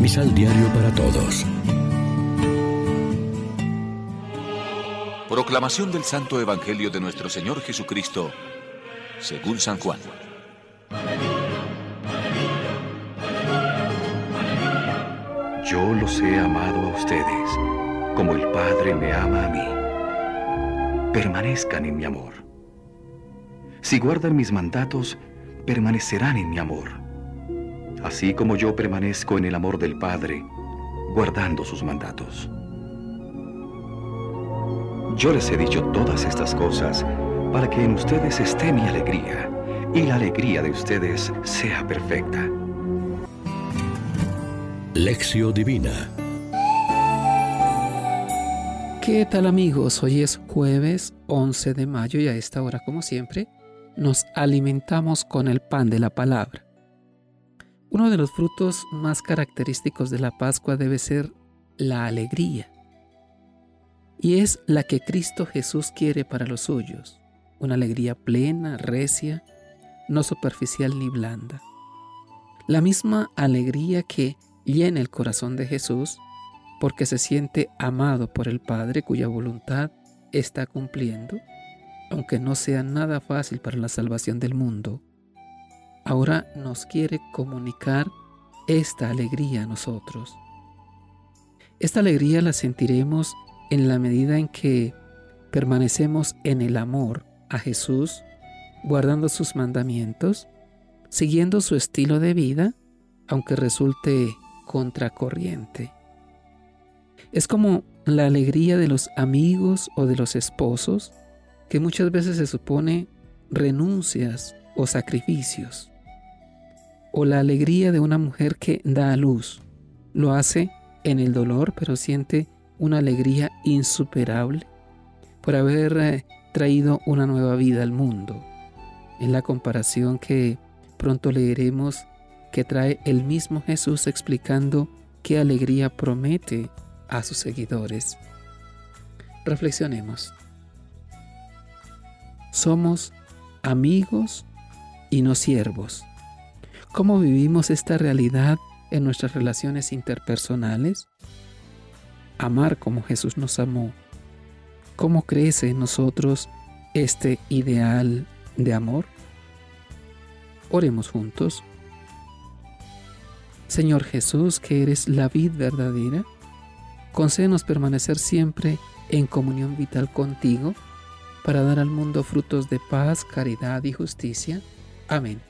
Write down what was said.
Misal Diario para Todos. Proclamación del Santo Evangelio de nuestro Señor Jesucristo, según San Juan. Yo los he amado a ustedes, como el Padre me ama a mí. Permanezcan en mi amor. Si guardan mis mandatos, permanecerán en mi amor así como yo permanezco en el amor del Padre, guardando sus mandatos. Yo les he dicho todas estas cosas para que en ustedes esté mi alegría y la alegría de ustedes sea perfecta. Lección Divina ¿Qué tal amigos? Hoy es jueves 11 de mayo y a esta hora, como siempre, nos alimentamos con el pan de la palabra. Uno de los frutos más característicos de la Pascua debe ser la alegría. Y es la que Cristo Jesús quiere para los suyos. Una alegría plena, recia, no superficial ni blanda. La misma alegría que llena el corazón de Jesús porque se siente amado por el Padre cuya voluntad está cumpliendo, aunque no sea nada fácil para la salvación del mundo ahora nos quiere comunicar esta alegría a nosotros. Esta alegría la sentiremos en la medida en que permanecemos en el amor a Jesús, guardando sus mandamientos, siguiendo su estilo de vida, aunque resulte contracorriente. Es como la alegría de los amigos o de los esposos, que muchas veces se supone renuncias o sacrificios o la alegría de una mujer que da a luz. Lo hace en el dolor, pero siente una alegría insuperable por haber eh, traído una nueva vida al mundo. En la comparación que pronto leeremos que trae el mismo Jesús explicando qué alegría promete a sus seguidores. Reflexionemos. Somos amigos y no siervos. ¿Cómo vivimos esta realidad en nuestras relaciones interpersonales? Amar como Jesús nos amó. ¿Cómo crece en nosotros este ideal de amor? Oremos juntos. Señor Jesús, que eres la vid verdadera, concédenos permanecer siempre en comunión vital contigo para dar al mundo frutos de paz, caridad y justicia. Amén.